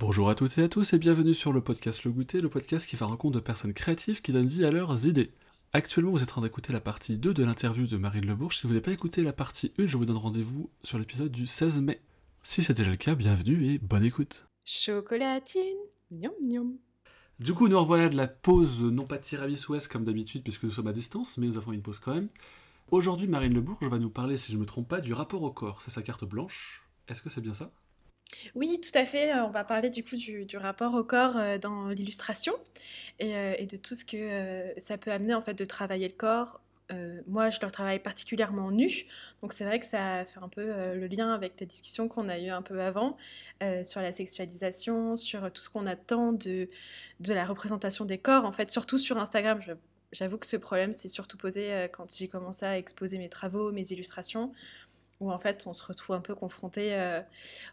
Bonjour à toutes et à tous et bienvenue sur le podcast Le Goûter, le podcast qui va rencontre de personnes créatives qui donnent vie à leurs idées. Actuellement, vous êtes en train d'écouter la partie 2 de l'interview de Marine Lebourge. Si vous n'avez pas écouté la partie 1, je vous donne rendez-vous sur l'épisode du 16 mai. Si c'est déjà le cas, bienvenue et bonne écoute. Chocolatine, niom niom. Du coup, nous revoilà de la pause, non pas tiramisu comme d'habitude, puisque nous sommes à distance, mais nous avons une pause quand même. Aujourd'hui, Marine Lebourge va nous parler, si je ne me trompe pas, du rapport au corps. C'est sa carte blanche. Est-ce que c'est bien ça? Oui, tout à fait. Euh, On va parler du coup du, rapport au corps euh, dans l'illustration et, euh, et de tout ce que ça peut amener en fait de travailler le corps. Moi, je le travaille particulièrement nu, donc c'est vrai que ça fait un peu le lien avec la discussion qu'on a eue un peu avant sur la sexualisation, sur tout ce qu'on attend de, de la représentation des corps. En fait, surtout sur Instagram, j'avoue que ce problème s'est surtout posé quand j'ai commencé à exposer mes travaux, mes illustrations, où en fait on se retrouve un peu confronté euh,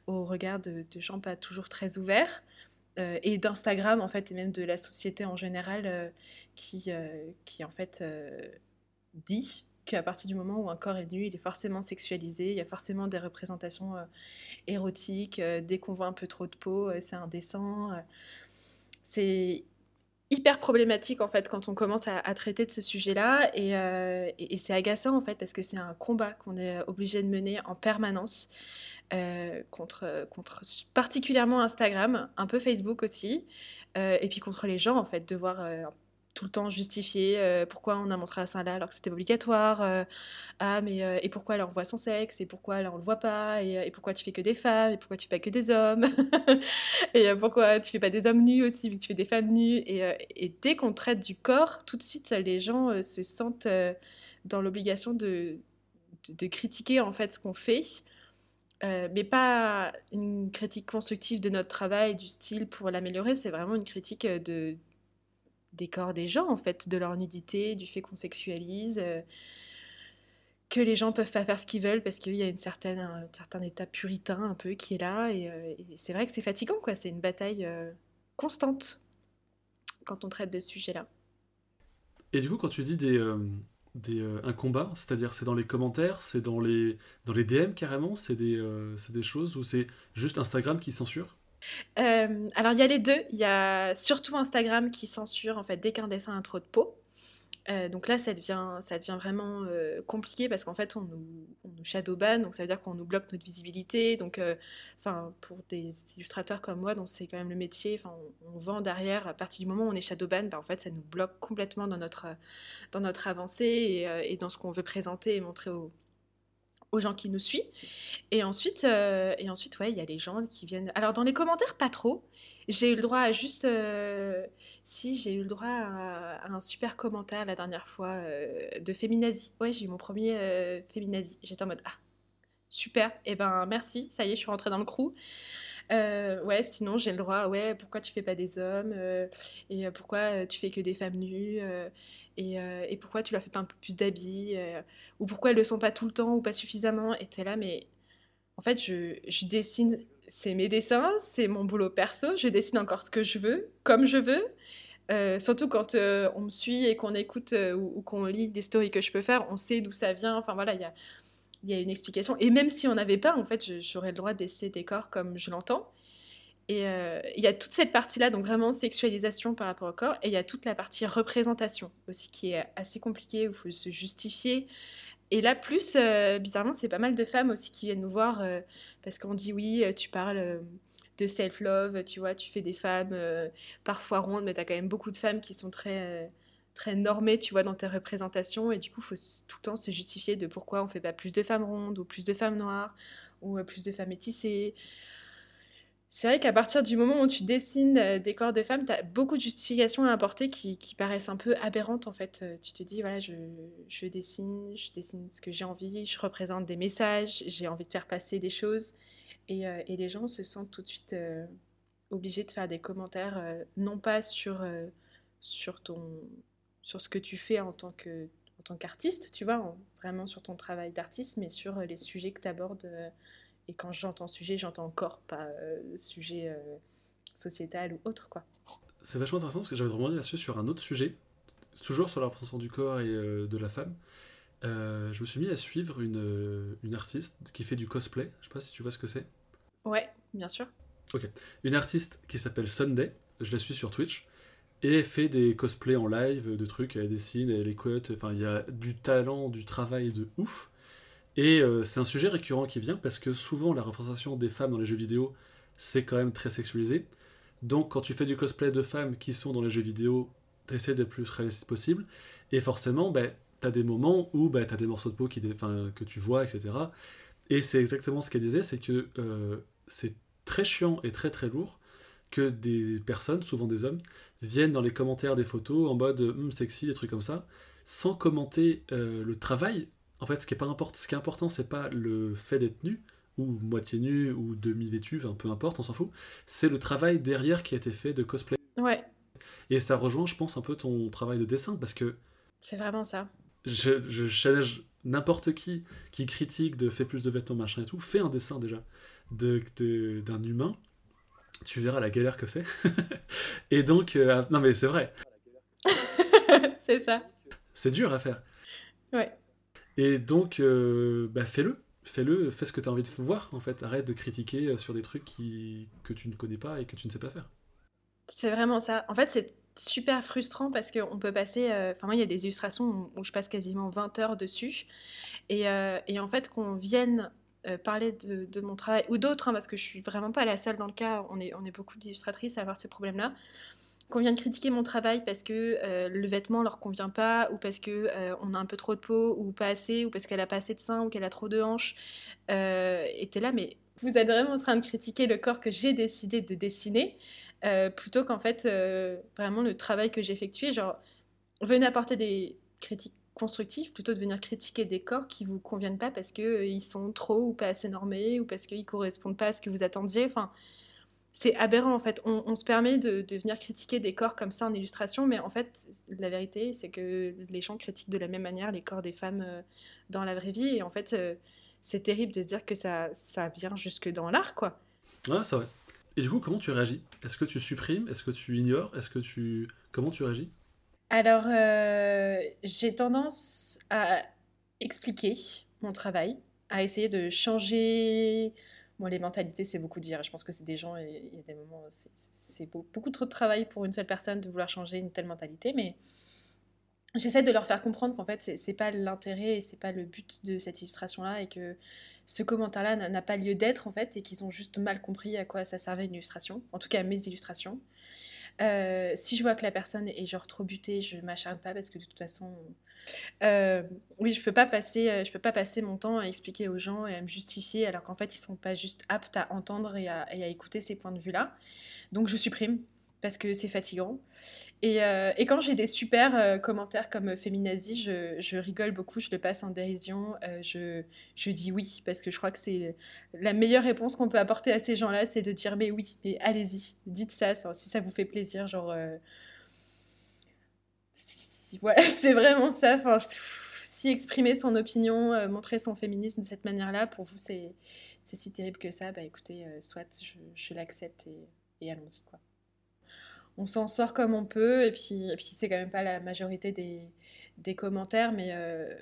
au regard de, gens pas toujours très ouverts. euh, et d'Instagram en fait et même de la société en général euh, qui, qui en fait dit qu'à partir du moment où un corps est nu, il est forcément sexualisé, il y a forcément des représentations érotiques, dès qu'on voit un peu trop de peau, c'est indécent. c'est hyper problématique en fait quand on commence à, traiter de ce sujet-là. Et, euh, et- c'est agaçant en fait parce que c'est un combat qu'on est obligé de mener en permanence euh, contre, contre particulièrement Instagram, un peu Facebook aussi, euh, et puis contre les gens en fait, devoir euh, tout le temps justifier euh, pourquoi on a montré à ça là alors que c'était obligatoire, euh, ah mais euh, et pourquoi là on voit son sexe, et pourquoi là on le voit pas, et, euh, et pourquoi tu fais que des femmes, et pourquoi tu fais pas que des hommes, et euh, pourquoi tu fais pas des hommes nus aussi, vu que tu fais des femmes nues, et, dès qu'on traite du corps, tout de suite les gens se sentent dans l'obligation de, de, critiquer en fait ce qu'on fait. Mais pas une critique constructive de notre travail, du style pour l'améliorer, c'est vraiment une critique de, des corps des gens, en fait, de leur nudité, du fait qu'on sexualise, euh, que les gens peuvent pas faire ce qu'ils veulent parce qu'il y a une certaine, un certain état puritain un peu qui est là. Et, euh, c'est vrai que c'est fatigant, quoi. C'est une bataille euh, constante quand on traite de ce sujet-là. Et du coup, quand tu dis des, des, un combat, c'est-à-dire c'est dans les commentaires, c'est dans les, dans les DM carrément, c'est des, des choses où c'est juste Instagram qui censure? Euh, alors il y a les deux. Il y a surtout Instagram qui censure en fait dès qu'un dessin a trop de peau. Euh, donc là, ça devient, ça devient vraiment euh, compliqué parce qu'en fait, on nous, on nous donc ça veut dire qu'on nous bloque notre visibilité. Donc, pour des illustrateurs comme moi, dont c'est quand même le métier, on, vend derrière. À partir du moment où on est shadowban, ben, en fait, ça nous bloque complètement dans notre, dans notre avancée et, et dans ce qu'on veut présenter et montrer aux, aux gens qui nous suivent. Et ensuite, euh, et ensuite, ouais, il y a les gens qui viennent. Alors dans les commentaires, pas trop. J'ai eu le droit à juste, euh, si j'ai eu le droit à, un super commentaire la dernière fois euh, de Féminazie. Ouais, j'ai eu mon premier Féminazie. J'étais en mode ah super. Et ben merci, ça y est, je suis rentrée dans le crew. Ouais, sinon j'ai le droit. Ouais, pourquoi tu fais pas des hommes et pourquoi tu fais que des femmes nues et, euh, et pourquoi tu leur fais pas un peu plus d'habits euh, ou pourquoi elles le sont pas tout le temps ou pas suffisamment. Et t'es là, mais en fait, je, je dessine, c'est mes dessins, c'est mon boulot perso, je dessine encore ce que je veux, comme je veux. Euh, surtout quand on me suit et qu'on écoute ou, qu'on lit des stories que je peux faire, on sait d'où ça vient. Enfin voilà, il y a, y a une explication. Et même si on n'avait pas, en fait, j'aurais le droit de dessiner des corps comme je l'entends. Et euh, il y a toute cette partie-là, donc vraiment sexualisation par rapport au corps, et il y a toute la partie représentation aussi qui est assez compliquée, où il faut se justifier. Et là, plus, euh, bizarrement, c'est pas mal de femmes aussi qui viennent nous voir euh, parce qu'on dit oui, tu parles de self-love, tu vois, tu fais des femmes parfois rondes, mais tu as quand même beaucoup de femmes qui sont très, très normées, tu vois, dans tes représentations. Et du coup, il faut tout le temps se justifier de pourquoi on fait pas plus de femmes rondes ou plus de femmes noires ou plus de femmes métissées. C'est vrai qu'à partir du moment où tu dessines euh, des corps de femmes, tu as beaucoup de justifications à apporter qui, qui paraissent un peu aberrantes en fait. Euh, Tu te dis, voilà, je, je dessine, je dessine ce que j'ai envie, je représente des messages, j'ai envie de faire passer des choses. Et, euh, et les gens se sentent tout de suite obligés de faire des commentaires, non pas sur, sur, ton, sur ce que tu fais en tant que en qu'artiste, tu vois, en- vraiment sur ton travail d'artiste, mais sur les sujets que tu abordes. Et quand j'entends sujet, j'entends corps, pas euh, sujet euh, sociétal ou autre, quoi. C'est vachement intéressant parce que j'avais demandé là-dessus sur un autre sujet, toujours sur la représentation du corps et euh, de la femme. Euh, je me suis mis à suivre une, une artiste qui fait du cosplay. Je sais pas si tu vois ce que c'est. Ouais, bien sûr. Ok. Une artiste qui s'appelle Sunday, je la suis sur Twitch, et elle fait des cosplays en live de trucs, elle dessine, elle écoute, enfin il y a du talent, du travail de ouf. Et euh, c'est un sujet récurrent qui vient parce que souvent la représentation des femmes dans les jeux vidéo, c'est quand même très sexualisé. Donc quand tu fais du cosplay de femmes qui sont dans les jeux vidéo, t'essaies d'être plus réaliste possible. Et forcément, ben, t'as des moments où ben, t'as des morceaux de peau que tu vois, etc. Et c'est exactement ce qu'elle disait, c'est que euh, c'est très chiant et très très lourd que des personnes, souvent des hommes, viennent dans les commentaires des photos en mode hum, sexy, des trucs comme ça, sans commenter euh, le travail. En fait, ce qui est, pas important, ce qui est important, c'est pas le fait d'être nu, ou moitié nu, ou demi-vêtu, enfin, peu importe, on s'en fout. C'est le travail derrière qui a été fait de cosplay. Ouais. Et ça rejoint, je pense, un peu ton travail de dessin, parce que. C'est vraiment ça. Je, je challenge n'importe qui qui critique de fait plus de vêtements, machin et tout, fais un dessin déjà d'un de, d'un humain tu verras la galère que c'est. et donc, euh, non mais c'est vrai. c'est ça. C'est dur à faire. Ouais. Et donc, euh, bah, fais-le. Fais-le, fais ce que tu as envie de voir, en fait. Arrête de critiquer euh, sur des trucs que tu ne connais pas et que tu ne sais pas faire. C'est vraiment ça. En fait, c'est super frustrant parce qu'on peut passer. Enfin, moi, il y a des illustrations où, je passe quasiment 20 heures dessus. Et, en fait, qu'on vienne euh, parler de, mon travail, ou d'autres, hein, parce que je suis vraiment pas la seule dans le cas, on est beaucoup d'illustratrices à avoir ce problème-là, qu'on vient de critiquer mon travail parce que euh, le vêtement leur convient pas, ou parce que euh, on a un peu trop de peau, ou pas assez, ou parce qu'elle a pas assez de seins, ou qu'elle a trop de hanches, et t'es là, mais vous êtes vraiment en train de critiquer le corps que j'ai décidé de dessiner, plutôt qu'en fait, vraiment le travail que j'ai effectué, genre, venez apporter des critiques constructif plutôt de venir critiquer des corps qui vous conviennent pas parce qu'ils euh, sont trop ou pas assez normés ou parce qu'ils correspondent pas à ce que vous attendiez. Enfin, c'est aberrant en fait. On, se permet de, venir critiquer des corps comme ça en illustration, mais en fait, la vérité, c'est que les gens critiquent de la même manière les corps des femmes euh, dans la vraie vie. Et en fait, euh, c'est terrible de se dire que ça, ça vient jusque dans l'art, quoi. Ouais, c'est vrai. Et du coup, comment tu réagis? Est-ce que tu supprimes? Est-ce que tu ignores? Est-ce que tu... Comment tu réagis? Alors, euh, j'ai tendance à expliquer mon travail, à essayer de changer. Bon, les mentalités, c'est beaucoup dire. Je pense que c'est des gens, il y a des moments, c'est beaucoup trop de travail pour une seule personne de vouloir changer une telle mentalité, mais j'essaie de leur faire comprendre qu'en fait, c'est pas l'intérêt et c'est pas le but de cette illustration-là et que ce commentaire-là n'a pas lieu d'être en fait et qu'ils ont juste mal compris à quoi ça servait une illustration, en tout cas mes illustrations. Euh, si je vois que la personne est genre trop butée, je m'acharne pas parce que de toute façon, euh, oui, je peux pas passer, euh, je peux pas passer mon temps à expliquer aux gens et à me justifier alors qu'en fait ils sont pas juste aptes à entendre et à, et à écouter ces points de vue là. Donc je supprime parce que c'est fatigant. Et, euh, quand j'ai des super euh, commentaires comme Féminazie, je, rigole beaucoup, je le passe en dérision, euh, je, dis oui, parce que je crois que c'est la meilleure réponse qu'on peut apporter à ces gens-là, c'est de dire mais oui, mais allez-y, dites ça, si ça vous fait plaisir, genre... Ouais, c'est vraiment ça, enfin, si exprimer son opinion, montrer son féminisme de cette manière-là, pour vous c'est si terrible que ça, bah écoutez, soit je, je l'accepte et, et allons-y quoi on s'en sort comme on peut. Et puis, c'est quand même pas la majorité des, commentaires, mais, euh,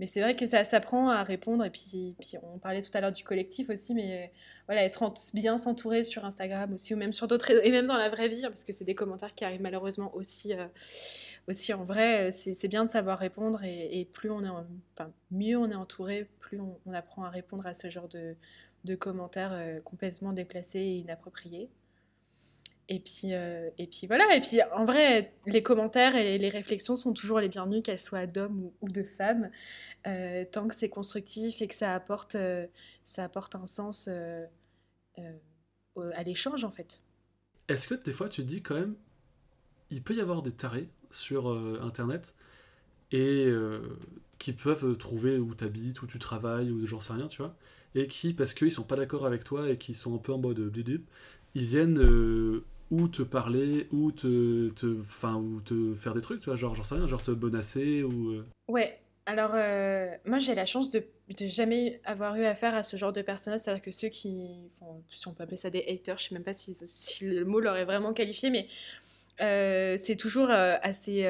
mais c'est vrai que ça s'apprend à répondre. Et puis, on parlait tout à l'heure du collectif aussi, mais voilà, être bien s'entourer sur Instagram aussi, ou même sur d'autres et même dans la vraie vie, hein, parce que c'est des commentaires qui arrivent malheureusement aussi, euh, aussi en vrai. C'est bien de savoir répondre, et, plus on est, enfin, mieux on est entouré, plus on, apprend à répondre à ce genre de, commentaires euh, complètement déplacés et inappropriés. Et puis, euh, et puis voilà, et puis en vrai, les commentaires et les réflexions sont toujours les bienvenus, qu'elles soient d'hommes ou, de femmes, euh, tant que c'est constructif et que ça apporte, euh, ça apporte un sens à l'échange en fait. Est-ce que des fois tu te dis quand même, il peut y avoir des tarés sur Internet et qui peuvent trouver où tu habites, où tu travailles, ou j'en sais rien, tu vois, et qui, parce qu'ils sont pas d'accord avec toi et qui sont un peu en mode bidule, ils viennent ou te parler, ou te, te, ou te faire des trucs, tu vois, genre, j'en sais rien, genre te bonasser ou. Euh. Ouais, alors euh, moi j'ai la chance de, de, jamais avoir eu affaire à ce genre de personnages, c'est-à-dire que ceux qui, si on peut appeler ça des haters, je sais même pas si, si le mot leur est vraiment qualifié, mais euh, c'est toujours assez,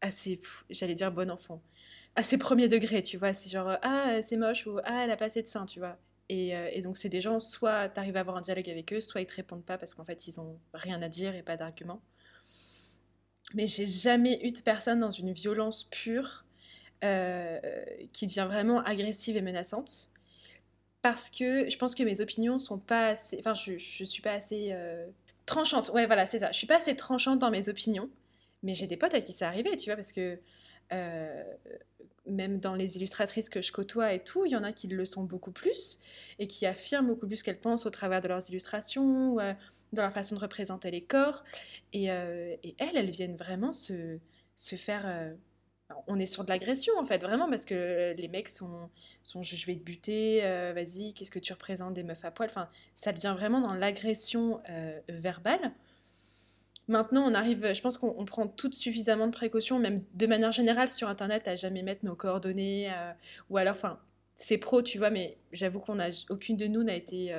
assez, j'allais dire bon enfant, assez premier degré, tu vois, c'est genre ah c'est moche ou ah elle a pas assez de sein, tu vois. Et, et donc, c'est des gens, soit tu arrives à avoir un dialogue avec eux, soit ils te répondent pas parce qu'en fait, ils ont rien à dire et pas d'argument. Mais j'ai jamais eu de personne dans une violence pure qui devient vraiment agressive et menaçante parce que je pense que mes opinions sont pas assez. Enfin, je, je suis pas assez euh, tranchante. Ouais, voilà, c'est ça. Je suis pas assez tranchante dans mes opinions. Mais j'ai des potes à qui c'est arrivé, tu vois, parce que euh, même dans les illustratrices que je côtoie et tout, il y en a qui le sont beaucoup plus et qui affirment beaucoup plus qu'elles pensent au travers de leurs illustrations, ou, euh, dans leur façon de représenter les corps. Et, et elles, elles viennent vraiment se, faire on est sur de l'agression en fait, vraiment, parce que les mecs sont, sont je vais te buter, euh, vas-y, qu'est-ce que tu représentes des meufs à poil Enfin, ça devient vraiment dans l'agression euh, verbale. Maintenant, on arrive, je pense qu'on prend toutes suffisamment de précautions, même de manière générale sur Internet, à jamais mettre nos coordonnées, euh, ou alors, enfin, c'est pro, tu vois, mais j'avoue qu'on a, aucune de nous n'a été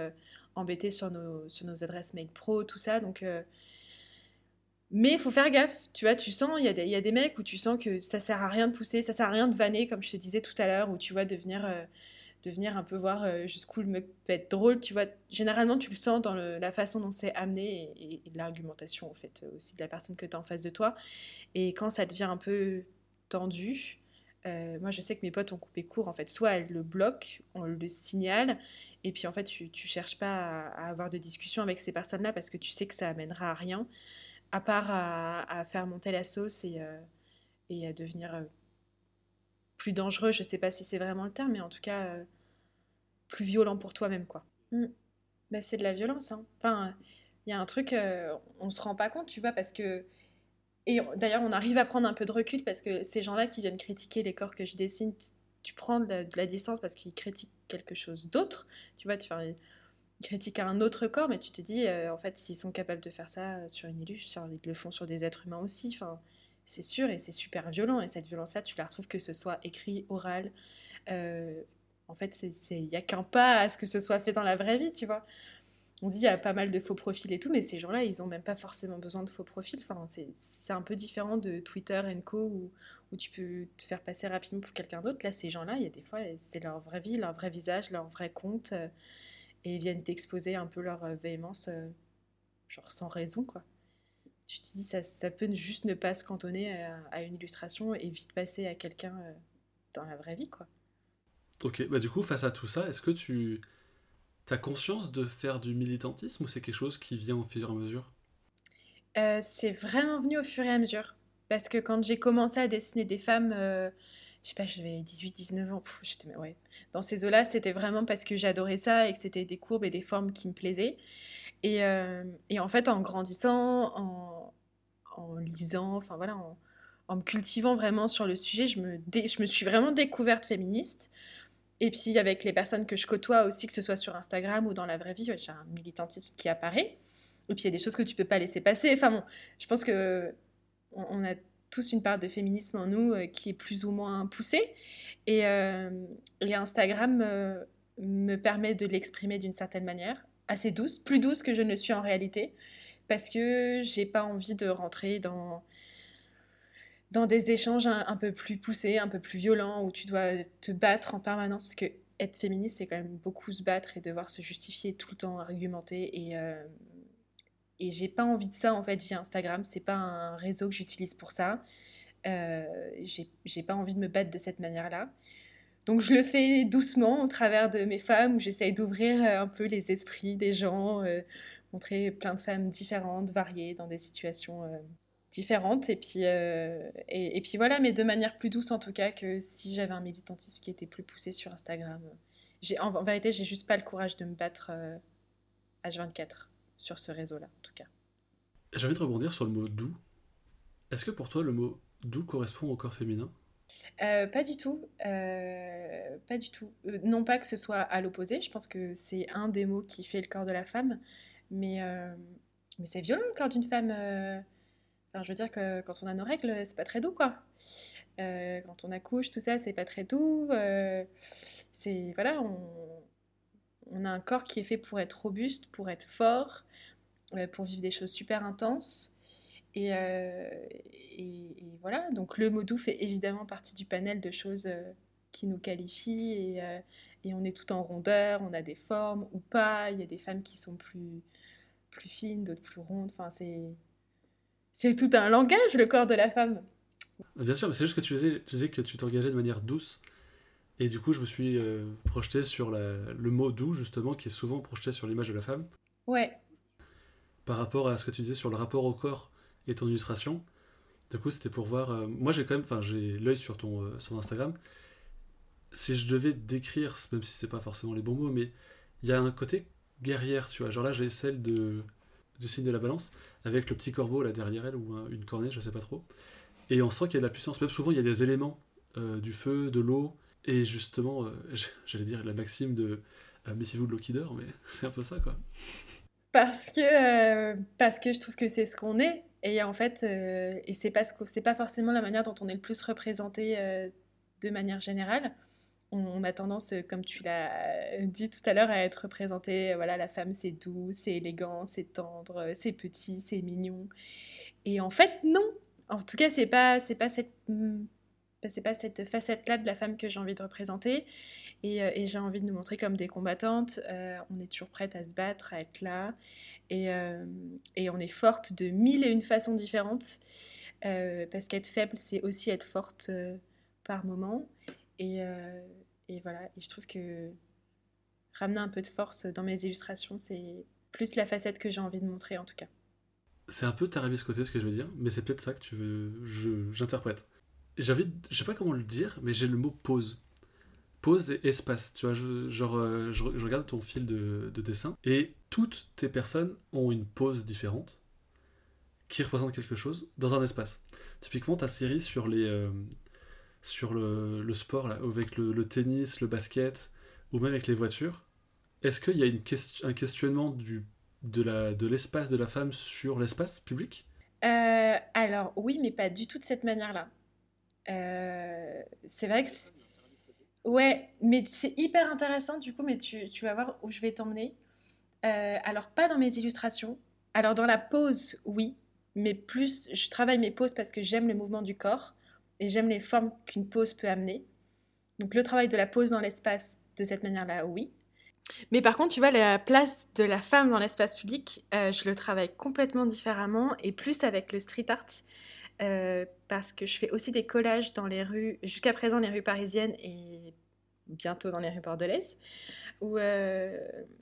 embêtée sur nos, sur nos adresses mail pro, tout ça, donc mais il faut faire gaffe, tu vois, tu sens, il y, y, a des mecs où tu sens que ça sert à rien de pousser, ça sert à rien de vanner, comme je te disais tout à l'heure, où tu vois, devenir, euh, devenir un peu voir euh, jusqu'où le mec peut être drôle, tu vois. Généralement, tu le sens dans la façon dont c'est amené et, l'argumentation, en fait, aussi de la personne que tu as en face de toi. Et quand ça devient un peu tendu, euh, moi, je sais que mes potes ont coupé court, en fait. Soit elles le bloquent, on le signale, et puis en fait, tu, tu cherches pas à, avoir de discussion avec ces personnes-là parce que tu sais que ça amènera à rien à part à, faire monter la sauce et, euh, et à devenir euh, plus dangereux, je sais pas si c'est vraiment le terme, mais en tout cas euh, plus violent pour toi-même, quoi. Mm. Mais c'est de la violence, hein. Enfin, il y a un truc, on se rend pas compte, tu vois, parce que... Et d'ailleurs, on arrive à prendre un peu de recul parce que ces gens-là qui viennent critiquer les corps que je dessine, tu prends de la, distance parce qu'ils critiquent quelque chose d'autre. Tu vois, tu fais critique à un autre corps, mais tu te dis, euh, en fait, s'ils sont capables de faire ça euh, sur une illustre, ils le font sur des êtres humains aussi. Enfin, c'est sûr, et c'est super violent. Et cette violence-là, tu la retrouves que ce soit écrit, oral. Euh, en fait, il n'y a qu'un pas à ce que ce soit fait dans la vraie vie, tu vois. On dit, il y a pas mal de faux profils et tout, mais ces gens-là, ils n'ont même pas forcément besoin de faux profils. Enfin, c'est un peu différent de Twitter et Co, où, où, tu peux te faire passer rapidement pour quelqu'un d'autre. Là, ces gens-là, il y a des fois, c'est leur vraie vie, leur vrai visage, leur vrai compte et viennent t'exposer un peu leur euh, véhémence, euh, genre sans raison, quoi. Tu te dis, ça, ça peut juste ne pas se cantonner à, une illustration et vite passer à quelqu'un euh, dans la vraie vie, quoi. Ok, bah du coup, face à tout ça, est-ce que tu as conscience de faire du militantisme ou c'est quelque chose qui vient au fur et à mesure? C'est vraiment venu au fur et à mesure. Parce que quand j'ai commencé à dessiner des femmes, je sais pas, j'avais 18-19 ans, j'étais, ouais. Dans ces eaux-là, c'était vraiment parce que j'adorais ça et que c'était des courbes et des formes qui me plaisaient. Et, euh, et en fait, en grandissant, en, en lisant, enfin voilà, en, me cultivant vraiment sur le sujet, je me, je me suis vraiment découverte féministe. Et puis avec les personnes que je côtoie aussi, que ce soit sur Instagram ou dans la vraie vie, j'ai un militantisme qui apparaît. Et puis il y a des choses que tu peux pas laisser passer. Enfin bon, je pense que on a tous une part de féminisme en nous euh, qui est plus ou moins poussée. Et, euh, Instagram euh, me permet de l'exprimer d'une certaine manière, assez douce, plus douce que je ne le suis en réalité, parce que j'ai pas envie de rentrer dans dans des échanges un, peu plus poussés, un peu plus violents, où tu dois te battre en permanence, parce que être féministe, c'est quand même beaucoup se battre et devoir se justifier tout le temps, argumenter. Et, et j'ai pas envie de ça en fait via Instagram. C'est pas un réseau que j'utilise pour ça. Euh, j'ai pas envie de me battre de cette manière-là. Donc je le fais doucement au travers de mes femmes où j'essaye d'ouvrir euh, un peu les esprits des gens, euh, montrer plein de femmes différentes, variées, dans des situations euh, différentes. Et puis, et, et, puis voilà, mais de manière plus douce en tout cas que si j'avais un militantisme qui était plus poussé sur Instagram. En, en vérité, j'ai juste pas le courage de me battre H24 sur ce réseau-là, en tout cas. J'ai envie de rebondir sur le mot doux. Est-ce que pour toi, le mot doux correspond au corps féminin? Euh, pas du tout, euh, pas du tout. Euh, non pas que ce soit à l'opposé, je pense que c'est un des mots qui fait le corps de la femme, mais, mais c'est violent le corps d'une femme. Enfin, je veux dire que quand on a nos règles, c'est pas très doux, quoi. quand on accouche, tout ça, c'est pas très doux. c'est voilà, on, on a un corps qui est fait pour être robuste, pour être fort, euh, pour vivre des choses super intenses. Euh, et, voilà, donc le mot doux fait évidemment partie du panel de choses euh, qui nous qualifient et, et on est tout en rondeur, on a des formes ou pas. Il y a des femmes qui sont plus, plus fines, d'autres plus rondes. Enfin, c'est, c'est tout un langage, le corps de la femme. Bien sûr, mais c'est juste que tu disais, tu disais que tu t'engageais de manière douce. Et du coup, je me suis euh, projeté sur le mot doux, justement, qui est souvent projeté sur l'image de la femme. Ouais. Par rapport à ce que tu disais sur le rapport au corps et ton illustration. Du coup, c'était pour voir. Euh, moi, j'ai quand même, enfin, j'ai l'œil sur ton euh, sur Instagram. Si je devais décrire, même si c'est pas forcément les bons mots, mais il y a un côté guerrière, tu vois. Genre là, j'ai celle de du signe de la balance avec le petit corbeau là derrière elle ou une cornée, je sais pas trop. Et on sent qu'il y a de la puissance. Même souvent, il y a des éléments euh, du feu, de l'eau, et justement, j'allais dire la maxime de méfiez-vous de l'eau qui dort, mais c'est un peu ça, quoi. Parce que, parce que je trouve que c'est ce qu'on est. Et en fait, euh, et c'est pas, c'est pas forcément la manière dont on est le plus représenté euh, de manière générale. On, a tendance, euh, comme tu l'as dit tout à l'heure, à être représenté. Voilà, la femme, c'est doux, c'est élégant, c'est tendre, c'est petit, c'est mignon. Et en fait, non. En tout cas, c'est pas, c'est pas cette, hmm, c'est pas cette facette-là de la femme que j'ai envie de représenter. Et, j'ai envie de nous montrer comme des combattantes. on est toujours prête à se battre, à être là. Euh, et, on est forte de mille et une façons différentes. Euh, parce qu'être faible, c'est aussi être forte euh, par moment. Et, voilà, et je trouve que ramener un peu de force dans mes illustrations, c'est plus la facette que j'ai envie de montrer en tout cas. C'est un peu côté ce que je veux dire, mais c'est peut-être ça que tu veux, j'interprète. Envie, je sais pas comment le dire, mais j'ai le mot pause pause et espace. Tu vois, je, genre, euh, je, regarde ton fil de, dessin et toutes tes personnes ont une pause différente qui représente quelque chose dans un espace. Typiquement, ta série sur les euh, sur le, sport, là, avec le, tennis, le basket, ou même avec les voitures, est-ce qu'il y a une question, un questionnement du, de, la, de l'espace de la femme sur l'espace public? Euh, Alors oui, mais pas du tout de cette manière-là. c'est vrai que Ouais, mais c'est hyper intéressant du coup, mais tu, tu vas voir où je vais t'emmener. Euh, alors, pas dans mes illustrations. Alors, dans la pose, oui, mais plus, je travaille mes poses parce que j'aime le mouvement du corps et j'aime les formes qu'une pose peut amener. Donc, le travail de la pose dans l'espace, de cette manière-là, oui. Mais par contre, tu vois, la place de la femme dans l'espace public, euh, je le travaille complètement différemment et plus avec le street art. Euh, parce que je fais aussi des collages dans les rues, jusqu'à présent les rues parisiennes et bientôt dans les rues bordelaises, où euh,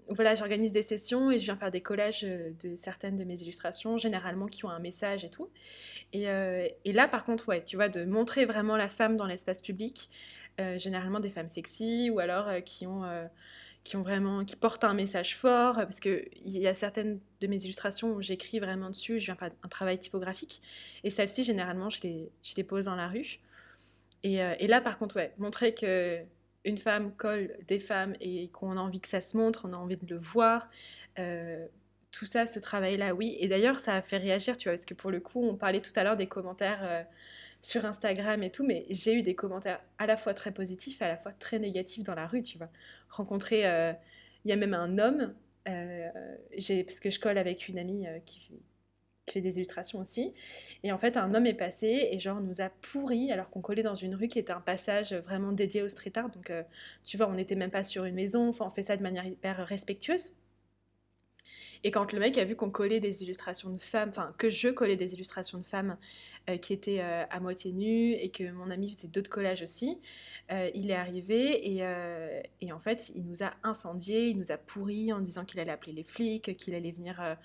voilà, j'organise des sessions et je viens faire des collages euh, de certaines de mes illustrations, généralement qui ont un message et tout. Et, et là, par contre, ouais, tu vois, de montrer vraiment la femme dans l'espace public, généralement des femmes sexy ou alors qui ont qui ont vraiment, qui portent un message fort, parce qu'il y a certaines de mes illustrations où j'écris vraiment dessus, je viens faire un travail typographique, et celles-ci, généralement, je les, je les pose dans la rue. Et, euh, et, là, par contre, ouais, montrer que une femme colle des femmes et qu'on a envie que ça se montre, on a envie de le voir, euh, tout ça, ce travail-là, oui. Et d'ailleurs, ça a fait réagir, tu vois, parce que pour le coup, on parlait tout à l'heure des commentaires euh, sur Instagram et tout, mais j'ai eu des commentaires à la fois très positifs, à la fois très négatifs dans la rue, tu vois. Rencontrer, euh, il y a même un homme, parce que je colle avec une amie euh, fait des illustrations aussi, et en fait un homme est passé et genre nous a pourri alors qu'on collait dans une rue qui était un passage vraiment dédié au street art, donc tu vois, on n'était même pas sur une maison, enfin on fait ça de manière hyper respectueuse. Et quand le mec a vu qu'on collait des illustrations de femmes, enfin que je collais des illustrations de femmes euh, qui étaient euh, à moitié nues et que mon ami faisait d'autres collages aussi, euh, il est arrivé et, et, en fait il nous a incendiés, il nous a pourris en disant qu'il allait appeler les flics, qu'il allait venir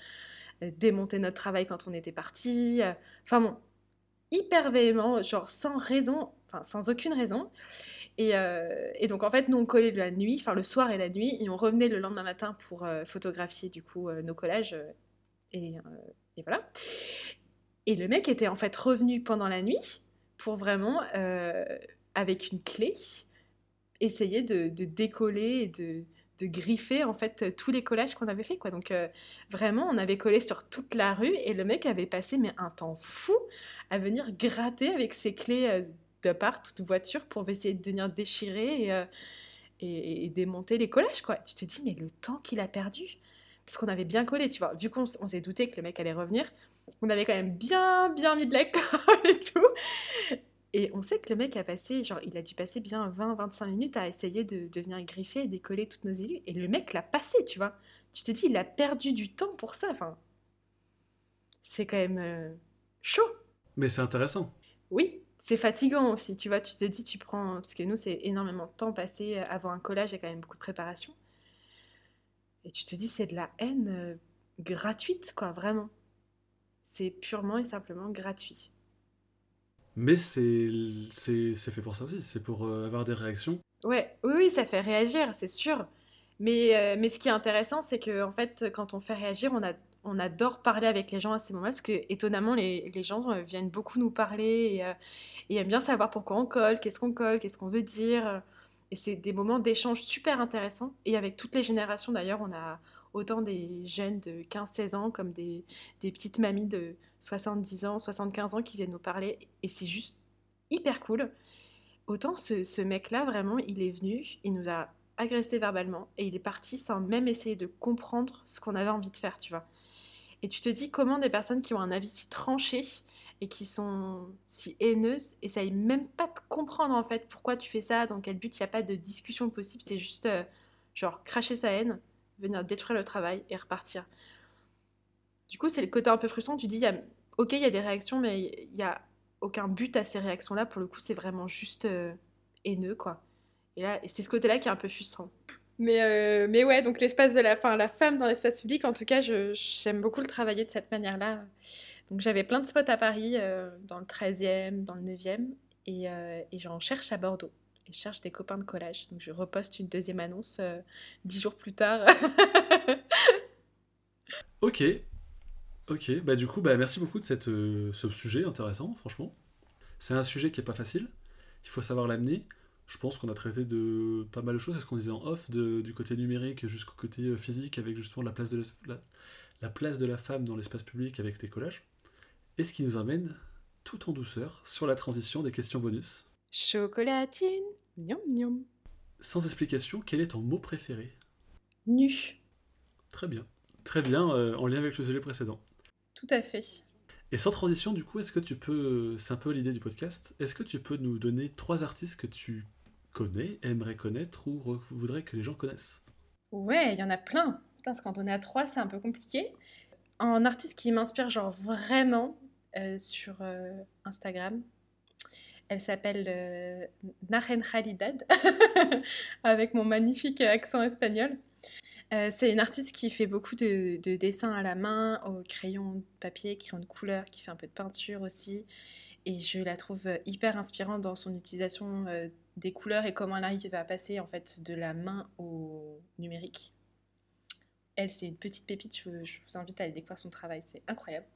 démonter notre travail quand on était parti. Enfin bon, hyper véhément, genre sans raison, enfin sans aucune raison. Euh, et, donc en fait, nous on collait la nuit, enfin le soir et la nuit, et on revenait le lendemain matin pour euh, photographier du coup euh, nos collages. Et, voilà. Et le mec était en fait revenu pendant la nuit pour vraiment, avec une clé, essayer de, décoller et de, de, griffer en fait tous les collages qu'on avait fait quoi. Donc vraiment, on avait collé sur toute la rue et le mec avait passé un temps fou à venir gratter avec ses clés part toute voiture pour essayer de venir déchirer euh, et, et, démonter les collages, quoi. Tu te dis, mais le temps qu'il a perdu, parce qu'on avait bien collé, tu vois, vu qu'on s'est douté que le mec allait revenir, on avait quand même bien, bien mis de la colle et tout. Et on sait que le mec a passé, genre, il a dû passer bien 20-25 minutes à essayer de, de venir griffer et décoller toutes nos élus. Et le mec l'a passé, tu vois. Tu te dis, il a perdu du temps pour ça. Enfin, c'est quand même euh, chaud. Mais c'est intéressant. Oui, c'est fatigant aussi, tu vois. Tu te dis, tu prends. Parce que nous, c'est énormément de temps passé avant un collage, il y a quand même beaucoup de préparation. Et tu te dis, c'est de la haine euh, gratuite, quoi, vraiment. C'est purement et simplement gratuit. Mais c'est fait pour ça aussi, c'est pour euh, avoir des réactions. Ouais, oui, oui, ça fait réagir, c'est sûr. Mais, euh, mais ce qui est intéressant, c'est que en fait, quand on fait réagir, on, a, on adore parler avec les gens à ces moments-là, parce que étonnamment, les, les gens euh, viennent beaucoup nous parler et, et aiment bien savoir pourquoi on colle, qu'est-ce qu'on colle, qu'est-ce qu'on veut dire. Et c'est des moments d'échange super intéressants. Et avec toutes les générations, d'ailleurs, on a autant des jeunes de 15-16 ans comme des, des petites mamies de 70 ans, 75 ans qui viennent nous parler et c'est juste hyper cool. Autant ce, mec-là, vraiment, il est venu, il nous a agressé verbalement et il est parti sans même essayer de comprendre ce qu'on avait envie de faire, tu vois. Et tu te dis comment des personnes qui ont un avis si tranché et qui sont si haineuses, essayent même pas de comprendre en fait pourquoi tu fais ça, dans quel but, il n'y a pas de discussion possible, c'est juste euh, genre cracher sa haine, venir détruire le travail et repartir. Du coup, c'est le côté un peu frustrant. Tu dis, y a, ok, il y a des réactions, mais il n'y a aucun but à ces réactions-là. Pour le coup, c'est vraiment juste euh, haineux, quoi. Et là, c'est ce côté-là qui est un peu frustrant. Mais, euh, mais ouais, donc l'espace de la, fin, la femme dans l'espace public, en tout cas, j'aime beaucoup le travailler de cette manière-là. Donc j'avais plein de spots à Paris, euh, dans le 13e, dans le 9e, et, et j'en cherche à Bordeaux. Et je cherche des copains de collage. Donc je reposte une deuxième annonce dix jours plus tard. ok, Ok, bah du coup, bah merci beaucoup de cette, euh, ce sujet intéressant, franchement. C'est un sujet qui est pas facile, il faut savoir l'amener. Je pense qu'on a traité de pas mal de choses, c'est ce qu'on disait en off, du côté numérique jusqu'au côté euh, physique, avec justement la place de la, la place de la femme dans l'espace public avec tes collages. Et ce qui nous amène tout en douceur sur la transition des questions bonus. Chocolatine, niom niom. Sans explication, quel est ton mot préféré? Nu. Très bien. Très bien, euh, en lien avec le sujet précédent. Tout à fait. Et sans transition, du coup, est-ce que tu peux, c'est un peu l'idée du podcast, est-ce que tu peux nous donner trois artistes que tu connais, aimerais connaître ou voudrais que les gens connaissent? Ouais, il y en a plein. parce quand on est à trois, c'est un peu compliqué. Un artiste qui m'inspire genre vraiment euh, sur euh, Instagram, elle s'appelle euh, Naren Khalidad, avec mon magnifique accent espagnol. Euh, c'est une artiste qui fait beaucoup de, dessins à la main, au crayon de papier, crayon de couleur, qui fait un peu de peinture aussi. Et je la trouve euh, hyper inspirante dans son utilisation euh, des couleurs et comment elle arrive à passer en fait de la main au numérique. Elle, c'est une petite pépite, je, vous invite à aller découvrir son travail, c'est incroyable.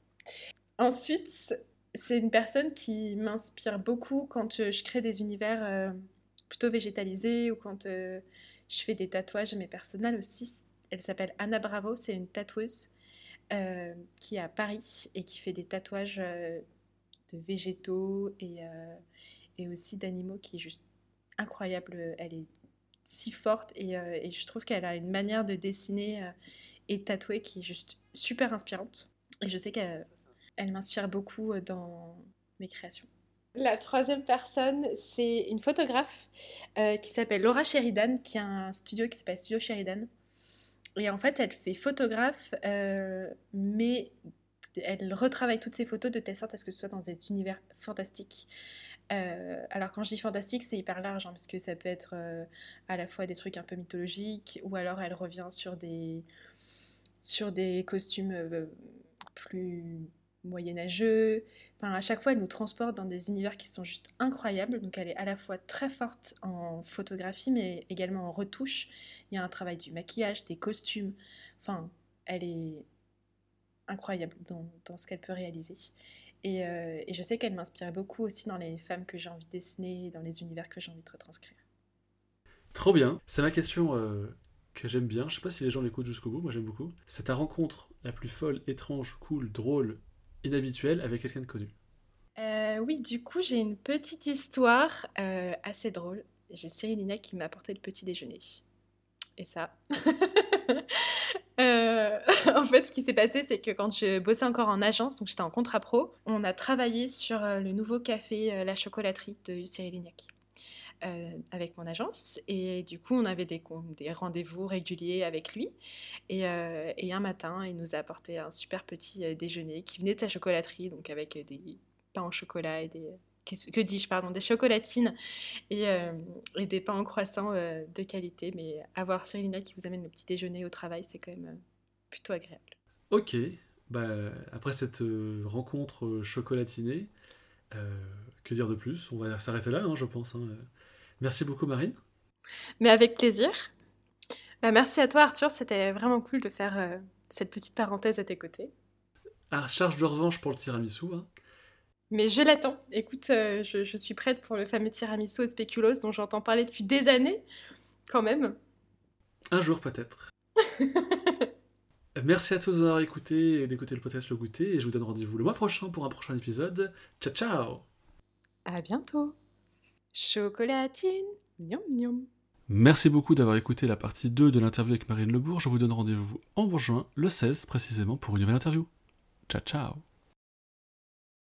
Ensuite, c'est une personne qui m'inspire beaucoup quand je crée des univers plutôt végétalisés ou quand je fais des tatouages, mais personnels aussi. Elle s'appelle Anna Bravo, c'est une tatoueuse euh, qui est à Paris et qui fait des tatouages euh, de végétaux et, euh, et aussi d'animaux qui est juste incroyable. Elle est si forte et, je trouve qu'elle a une manière de dessiner et de tatouer qui est juste super inspirante. Et je sais qu'elle elle, m'inspire beaucoup dans mes créations. La troisième personne, c'est une photographe qui s'appelle Laura Sheridan, qui a un studio qui s'appelle Studio Sheridan. Et en fait, elle fait photographe, euh, mais elle retravaille toutes ses photos de telle sorte à ce que ce soit dans cet univers fantastique. Euh, alors quand je dis fantastique, c'est hyper large, hein, parce que ça peut être euh, à la fois des trucs un peu mythologiques, ou alors elle revient sur des, sur des costumes plus moyenâgeux. Enfin, à chaque fois, elle nous transporte dans des univers qui sont juste incroyables. Donc elle est à la fois très forte en photographie, mais également en retouche. Il y a un travail du maquillage, des costumes. Enfin, elle est incroyable dans, ce qu'elle peut réaliser. Et, euh, je sais qu'elle m'inspire beaucoup aussi dans les femmes que j'ai envie de dessiner, dans les univers que j'ai envie de retranscrire. Trop bien. C'est ma question euh, que j'aime bien. Je sais pas si les gens l'écoutent jusqu'au bout, moi j'aime beaucoup. C'est ta rencontre la plus folle, étrange, cool, drôle, inhabituelle avec quelqu'un de connu. Euh, oui, du coup, j'ai une petite histoire assez drôle. J'ai Cyril qui m'a apporté le petit déjeuner et ça. Euh, en fait, ce qui s'est passé, c'est que quand je bossais encore en agence, donc j'étais en contrat pro, on a travaillé sur euh, le nouveau café euh, La Chocolaterie de Cyril Lignac. Euh, avec mon agence et du coup on avait des, rendez-vous réguliers avec lui et, et, un matin il nous a apporté un super petit déjeuner qui venait de sa chocolaterie donc avec des pains au chocolat et des que dis-je, pardon, des chocolatines et, euh, des pains en croissant euh, de qualité. Mais avoir Cyrilina qui vous amène le petit déjeuner au travail, c'est quand même euh, plutôt agréable. Ok, bah, après cette rencontre chocolatinée, que dire de plus? On va s'arrêter là, hein, je pense. Hein. Merci beaucoup, Marine. Mais avec plaisir. Bah, merci à toi, Arthur. C'était vraiment cool de faire cette petite parenthèse à tes côtés. À charge de revanche pour le tiramisu. Hein. Mais je l'attends. Écoute, euh, je, suis prête pour le fameux tiramisu au spéculoos dont j'entends parler depuis des années, quand même. Un jour peut-être. Merci à tous d'avoir écouté et d'écouter le podcast Le Goûter et je vous donne rendez-vous le mois prochain pour un prochain épisode. Ciao ciao À bientôt Chocolatine Niom niom Merci beaucoup d'avoir écouté la partie 2 de l'interview avec Marine Lebourg. Je vous donne rendez-vous en juin, le 16 précisément, pour une nouvelle interview. Ciao ciao